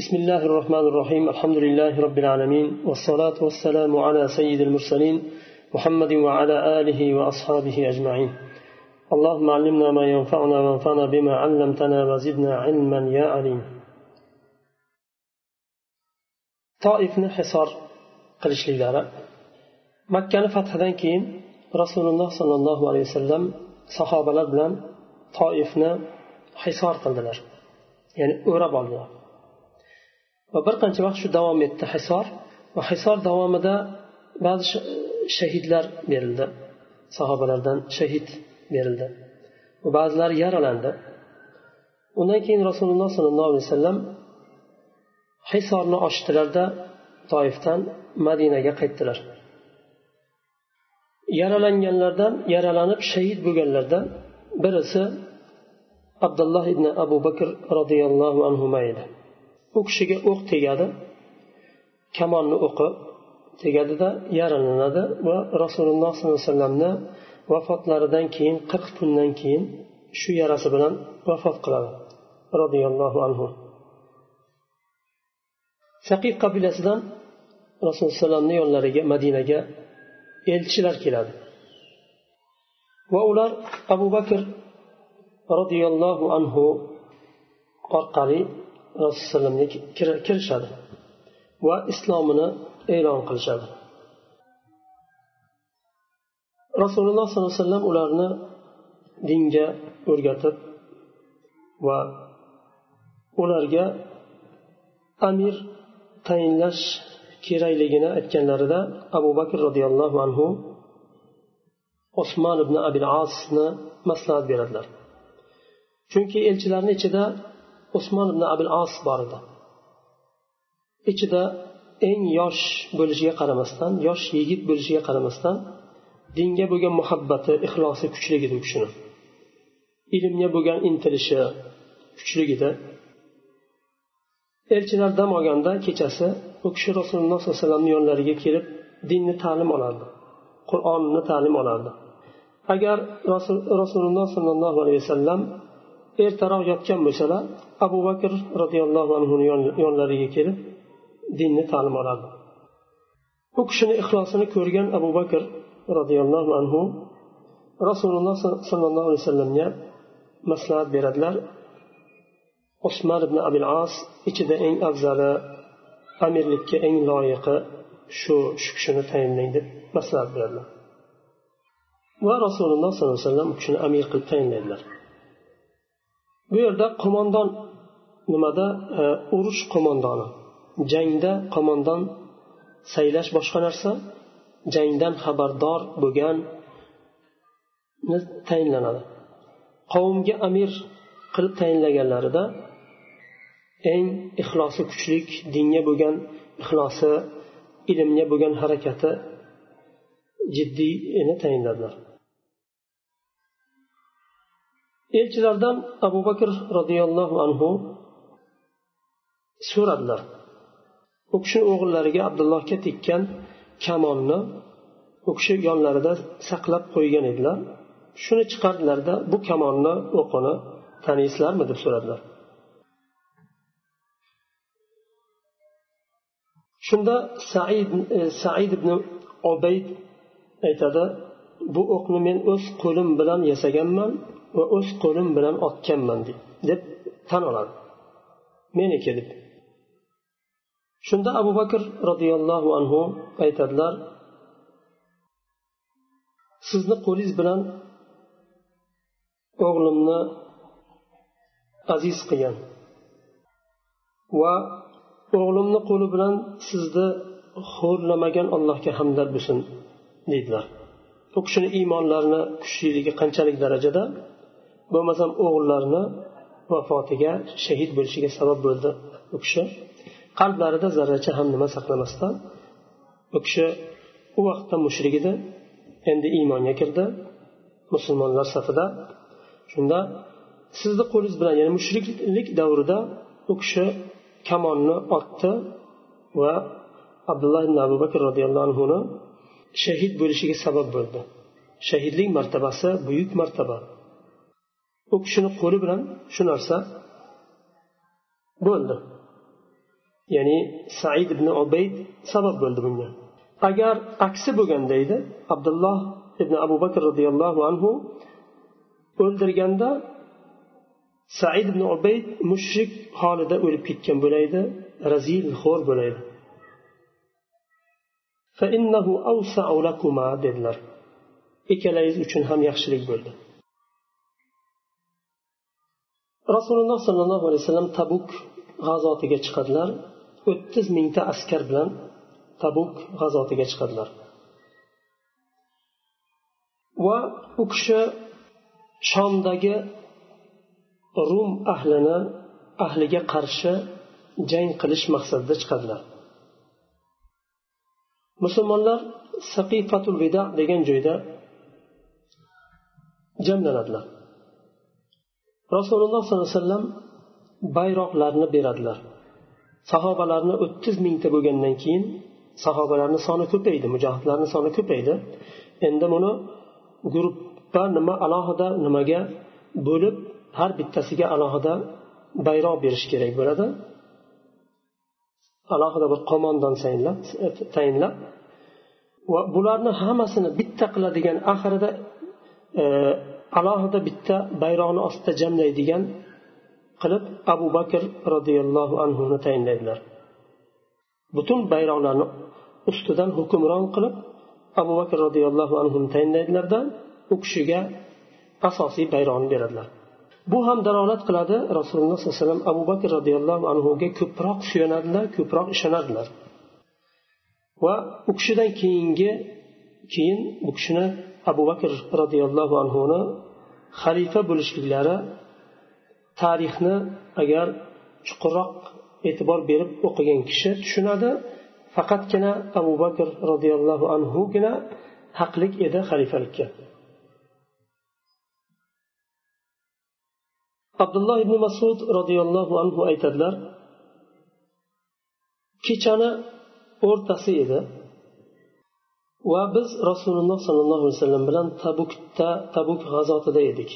بسم الله الرحمن الرحيم الحمد لله رب العالمين والصلاة والسلام على سيد المرسلين محمد وعلى آله وأصحابه أجمعين اللهم علمنا ما ينفعنا وانفعنا بما علمتنا وزدنا علما يا عليم toifni hisor qilishliklari. Makkani fathidan keyin rasululloh sollallohu alayhi vasallam sahobalar bilan toifni hisor qildilar. Ya'ni o'rab oldilar. Va bir qancha vaqt shu davom etdi hisor. Va hisor davomida ba'zi shahidlar berildi. Sahobalardan shahid berildi. Va ba'zilari yaralandi. Undan keyin rasululloh sollallohu alayhi vasallam hisorni ochdilarda toifdan madinaga qaytdilar. Yaralanganlardan yaralanib shahid bo'lganlardan birisi abdulloh ibn abu bakr roziyallohu anhu edi. U kishiga o'q tegadi kamonni o'qi tegadida yaralanadi va rasululloh sollallohu alayhi vasallamni vafotlaridan keyin qirq kundan keyin shu yarasi bilan vafot qiladi roziyallohu anhu. Saqif qabilasidan rasululloh alayhivasallamni yonlariga madinaga elchilar keladi. Va ular abu bakr roziyallohu anhu orqali rasululloh kirishadi va islomini e'lon qilishadi. Rasululloh sollallohu alayhi vasallam ularni dinga o'rgatib va ularga amir tayinlash kerakligini aytganlarida abu bakr roziyallohu anhu osmon ibn abil asni maslahat beradilar. Chunki elchilarni ichida usmon ibn abil as bor edi. Ichida eng yosh bo'lishiga qaramasdan yosh yigit bo'lishiga qaramasdan dinga bo'lgan muhabbati ixlosi kuchli edi u kishini. Ilmga bo'lgan intilishi kuchli edi. Elchilar dam olganda kechasi u kishi rasululloh sollallohu alayhi vasallamni yonlariga kelib dinni ta'lim olardi qur'onni ta'lim olardi. Agar rasululloh sollallohu alayhi vasallam ertaroq yotgan bo'lsalar abu bakr roziyallohu anhuni yonlariga kelib dinni ta'lim oladi. U kishini ixlosini ko'rgan abu bakr roziyallohu anhu rasululloh sollallohu alayhi vasallamga maslahat beradilar. Usmon ibn abil as ichida eng afzali amirlikka eng loyiqi shu shu kishini tayinlang deb maslahat beradilar. Va rasululloh sollallohu alayhi vasallam u kishini amir qilib tayinlaydilar. Bu yerda qo'mondon nimada? E, urush qo'mondoni. Jangda qo'mondon saylash boshqa narsa. Jangdan xabardor bo'lgan tayinlanadi. Qavmga amir qilib tayinlaganlarida eng ixlosi kuchlik dinga bo'lgan ixlosi ilmga bo'lgan harakati jiddiyni tayinladilar. Elchilardan abu bakr roziyallohu anhu so'radilar. U kishi o'g'illariga abdullohga tekkan kamonni u kishi yonlarida saqlab qo'ygan edilar. Shuni chiqardilarda bu kamonni o'qini taniysizlarmi deb so'radilar. Shunda said e, said ibn obayd aytadi bu o'qni men o'z qo'lim bilan yasaganman. Va o'z qo'lim bilan otganman deb tan oladi. Meniki deb shunda abu bakr roziyallohu anhu aytadilar sizni qo'lingiz bilan o'g'limni aziz qilgan va o'g'limni qo'li bilan sizni xo'rlamagan allohga hamdlar bo'lsin deydilar. U kishini iymonlarini kuchliligi qanchalik darajada? Bo'lmasam o'g'illarini vafotiga shahid bo'lishiga sabab bo'ldi u kishi. Qalblarida zarracha ham nima saqlamasdan u kishi u vaqtda mushrik edi endi iymonga kirdi musulmonlar safida. Shunda sizni qo'lingiz bilan ya'ni mushriklik davrida u kishi kamonni otdi va abdulloh ibn abu bakr roziyallohu anhuni shahid bo'lishiga sabab bo'ldi. Shahidlik martabasi buyuk martaba. U kishini qo'li bilan shu narsa bo'ldi. Ya'ni said ibn ubayd sabab bo'ldi bunga. Agar aksi bo'lganda edi abdulloh ibn abu bakr roziyallohu anhu o'ldirganda said ibn ubayd mushrik holida o'lib ketgan bo'laydi razil xo'r bo'laydi. Dedilar. Ikkalangiz uchun ham yaxshilik bo'ldi. Rasululloh sollallohu alayhi vasallam tabuk g'azotiga chiqadilar. O'ttiz mingta askar bilan tabuk g'azotiga chiqadilar. Va u kishi shomdagi rum ahlini ahliga qarshi jang qilish maqsadida chiqadilar. Musulmonlar saqifatul vida degan joyda jamlanadilar. Rasululloh sollallohu alayhi vasallam bayroqlarni beradilar. Sahobalarni o'ttiz mingta bo'lgandan keyin sahobalarni soni ko'paydi mujohidlarni soni ko'paydi. Endi buni guruhga nima alohida nimaga bo'lib har bittasiga alohida bayroq berish kerak bo'ladi. Alohida bir qo'mondon tayinlab va bularni hammasini bitta qiladigan oxirida e, alohida bitta bayroqni ostida jamlaydigan qilib abu bakr roziyallohu anhuni tayinlaydilar. Butun bayroqlarni ustidan hukmron qilib abu bakr roziyallohu anhuni tayinlaydilarda u kishiga asosiy bayroqni beradilar. Bu ham dalolat qiladi. Rasululloh sollallohu alayhi vasallam abu bakr roziyallohu anhuga ko'proq suyanadilar ko'proq ishonadilar. Va u kishidan keyingi keyin bu kishini abu bakr roziyallohu anhuni xalifa bo'lishliklari tarixni agar chuqurroq e'tibor berib o'qigan kishi tushunadi faqatgina abu bakr roziyallohu anhugina haqlik edi xalifalikka. Abdulloh ibn masud roziyallohu anhu aytadilar kechani o'rtasi edi. Va biz rasululloh sollallohu alayhi vasallam bilan tabukda tabuk g'azotida edik.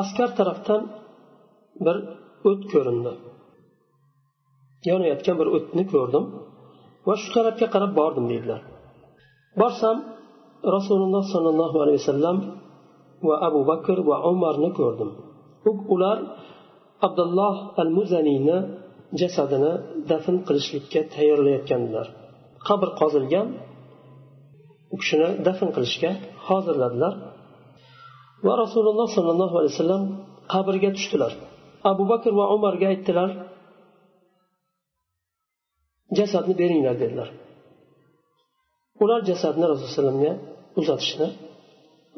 Askar tarafdan bir o't ko'rindi. Yonayotgan bir o'tni ko'rdim va shu tarafga qarab bordim deydilar borsam rasululloh sollallohu alayhi vasallam va abu bakr va umarni ko'rdim. Ular abdulloh al muzaniyni jasadini dafn qilishlikka tayyorlayotgandilar. Qabr qozilgan u kishini dafn qilishga hozirladilar. Va rasululloh sollallohu alayhi vasallam qabrga tushdilar. Abu bakr va umarga aytdilar jasadni beringlar dedilar. Ular jasadni rasululloh uzatishdi.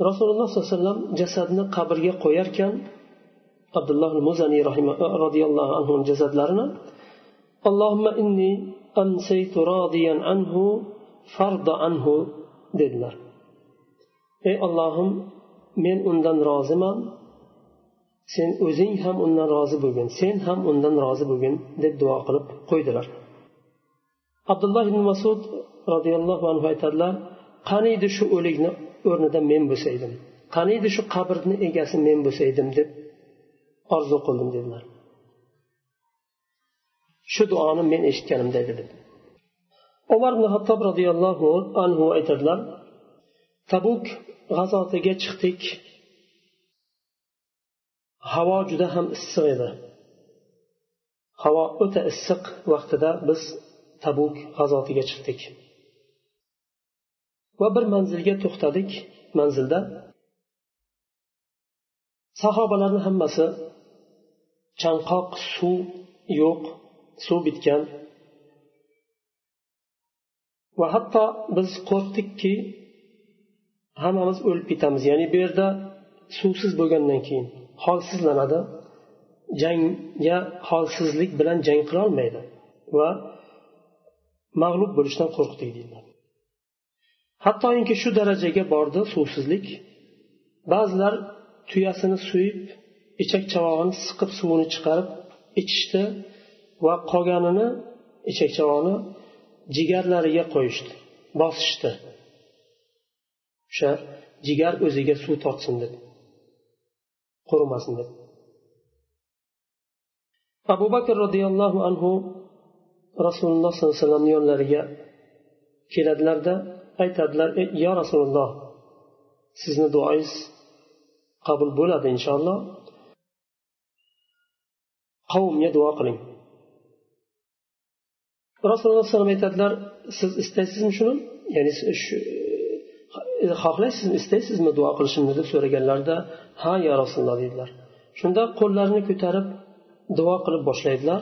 Rasululloh sollallohu alayhi vasallam jasadni qabrga qo'yarkan abdulloh muzaniy roziyallohu anhu jasadlarini allohimma inni أمسيت راضيا عنه فرض عنه dedilar. Ey ollohim men undan roziman sen o'zing ham undan rozi bo'lgin. Sen ham undan rozi bo'lgin deb duo qilib qo'ydilar. Abdulloh ibn masud roziyallohu anhu aytadilar qaniydi shu o'likni o'rnida men bo'lsaydim? Qaniydi shu qabrni egasi men bo'lsaydim deb orzu qildim dedilar. Shu duoni men eshitganimda edi umar ibn hattob roziyallohu anhu aytadilar tabuk g'azotiga chiqdik. Havo juda ham issiq edi. Havo o'ta issiq vaqtida biz tabuk g'azotiga chiqdik. Va bir manzilga to'xtadik. Manzilda sahobalarni hammasi chanqoq suv yo'q suv bitgan. Va hatto biz qo'rqdikki hammamiz o'lib ketamiz. Ya'ni bu yerda suvsiz bo'lgandan keyin holsizlanadi. Jangga holsizlik bilan jang qilolmaydi va mag'lub bo'lishdan qo'rqdik deydilar hattoki shu darajaga bordi suvsizlik. Ba'zilar tuyasini suyib ichak chavog'ini siqib suvini chiqarib ichishdi. Va qolganini ichak chavog'ini jigarlariga qo'yishdi bosishdi. O'sha jigar o'ziga suv tortsin deb qurimasin deb abu bakr roziyallohu anhu rasululloh sollallohu alayhi vasallamni yonlariga keladilarda aytadilar yo rasululloh sizni duoyingiz qabul bo'ladi inshaalloh. Qavmga duo qiling. Rasululloh alayhi vasallam aytadilar siz istaysizmi shuni? Ya'ni shu e, e, xohlaysizmi istaysizmi duo qilishimni deb so'raganlarida ha yo rasululloh dedilar. Shunda qo'llarini ko'tarib duo qilib boshlaydilar.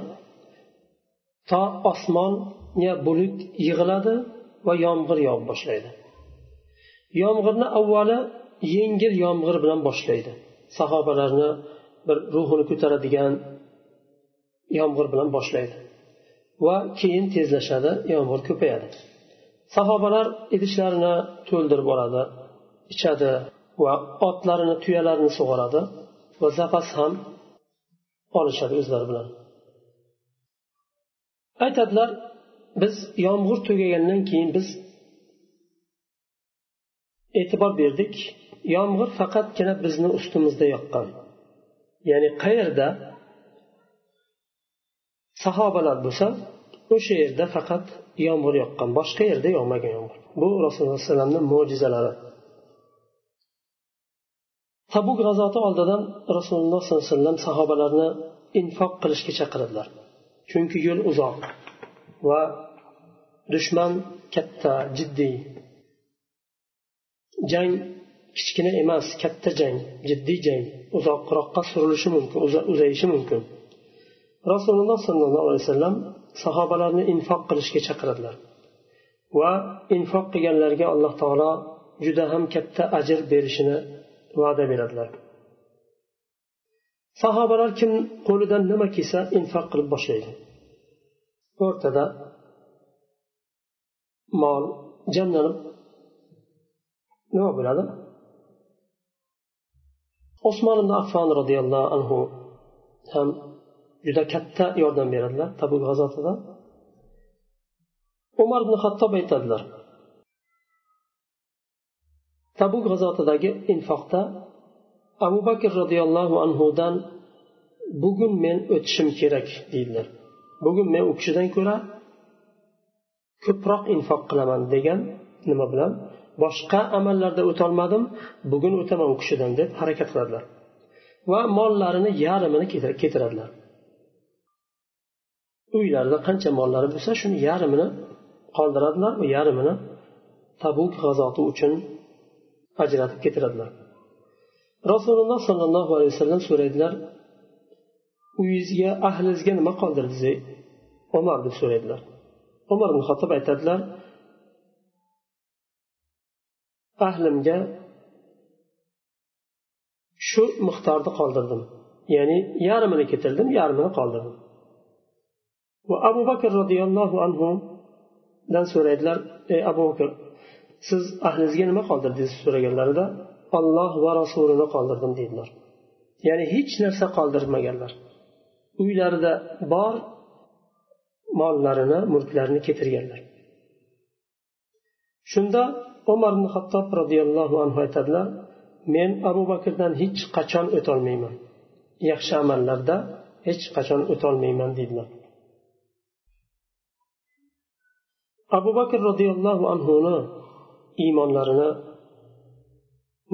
To osmonga bulut yig'iladi va yomg'ir yog'ib boshlaydi. Yomg'irni avvali yengil yomg'ir bilan boshlaydi. Sahobalarni bir ruhini ko'taradigan yomg'ir bilan boshlaydi. Va keyin tezlashadi yomg'ir ko'payadi. Sahobalar idishlarini to'ldirib oladi ichadi va otlarini tuyalarini sug'oradi va zapas ham olishadi o'zlari bilan. Aytadilar biz yomg'ir tugagandan keyin biz e'tibor berdik yomg'ir faqatgina bizni ustimizda yoqqan. Ya'ni qayerda sahobalar bo'lsa o'sha yerda faqat yomg'ir yoqqan boshqa yerda yog'magan yomg'ir. Bu rasululloh alayhi vasallamni mo'jizalari. Tabuk g'azoti oldidan rasululloh sollallohu alayhi vasallam sahobalarni infoq qilishga chaqiradilar. Chunki yo'l uzoq va dushman katta jiddiy. Jang kichkina emas katta jang jiddiy jang. Uzoqroqqa surilishi mumkin uzayishi mumkin. Rasululloh sollallohu alayhi vasallam sahobalarni infoq qilishga chaqiradilar. Va infoq qilganlarga alloh taolo juda ham katta ajr berishini va'da beradilar. Sahobalar kim qo'lidan nima kelsa infoq qilib boshlaydi. O'rtada mol jamlanib nima bo'ladi? Osmon ibn affon roziyallohu anhu ham juda katta yordam beradilar tabuk g'azotida. Umar ibn hattob aytadilar tabuk g'azotidagi infoqda abu bakr roziyallohu anhudan bugun men o'tishim kerak deydilar. Bugun men u kishidan ko'ra ko'proq infoq qilaman degan nima bilan boshqa amallarda o'tolmadim bugun o'taman u kishidan deb harakat qiladilar. Va mollarini yarmini keltiradilar uylarida qancha mollari bo'lsa shuni yarmini qoldiradilar va yarmini tabuk g'azoti uchun ajratib ketiradilar. Rasululloh sollallohu alayhi vasallam so'raydilar uyingizga ahlingizga nima qoldirdingiz umar deb so'raydilar. Umar ibn xattob aytadilar ahlimga shu miqdorda qoldirdim. Ya'ni yarmini ketirdim yarmini qoldirdim. Va abu bakr roziyallohu anhudan so'raydilar ey abu bakr siz ahlingizga nima qoldirdingiz so'raganlarida? Olloh va rasulini qoldirdim deydilar ya'ni hech narsa qoldirmaganlar. Uylarida bor mollarini mulklarini ketirganlar. Shunda umar ibn hattob roziyallohu anhu aytadilar men abu bakrdan hech qachon o'tolmayman. Yaxshi amallarda hech qachon o'tolmayman deydilar abu bakr roziyallohu anhuni iymonlarini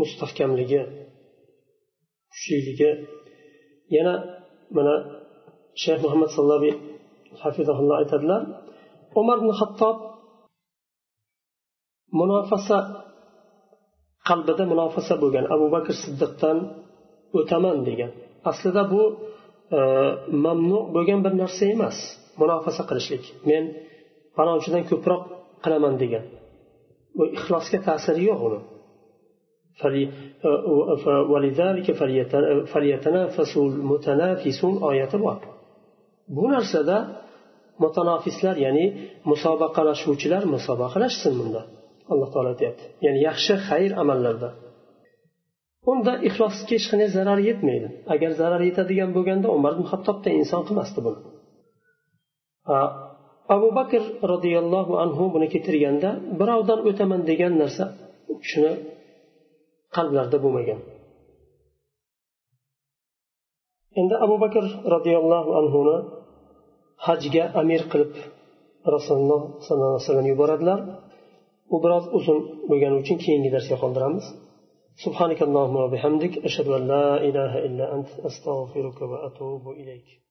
mustahkamligi kuchliligi yana mana shayx muhammad sallobiy hafizahulloh aytadilar umar ibn hattob munofasa qalbida munofasa bo'lgan abu bakr siddiqdan o'taman degan. Aslida bu e, mamnu bo'lgan bir narsa emas munofasa qilishlik. Men falonchidan ko'proq qilaman degan. Bu ixlosga ta'siri yo'q uni. E, e, oyati bor. Bu narsada mutanofislar ya'ni musobaqalashuvchilar musobaqalashsin bunda. Alloh taolo aytyapti. Ya'ni yaxshi xayr amallarda. Unda ixlosga hech qanday zarar yetmaydi. Agar zarar yetadigan bo'lganda umar ibn inson qilmasdi buni. abu bakr roziyallohu anhu buni keltirganda birovdan o'taman degan narsa u kishini qalblarida bo'lmagan endi abu bakr roziyallohu anhuni hajga amir qilib rasululloh sollallohu alayhi vasallam yuboradilar u biroz uzun bo'lgani uchun keyingi darsga qoldiramiz سبحانك اللهم وبحمدك أشهد أن لا إله إلا أنت أستغفرك وأتوب إليك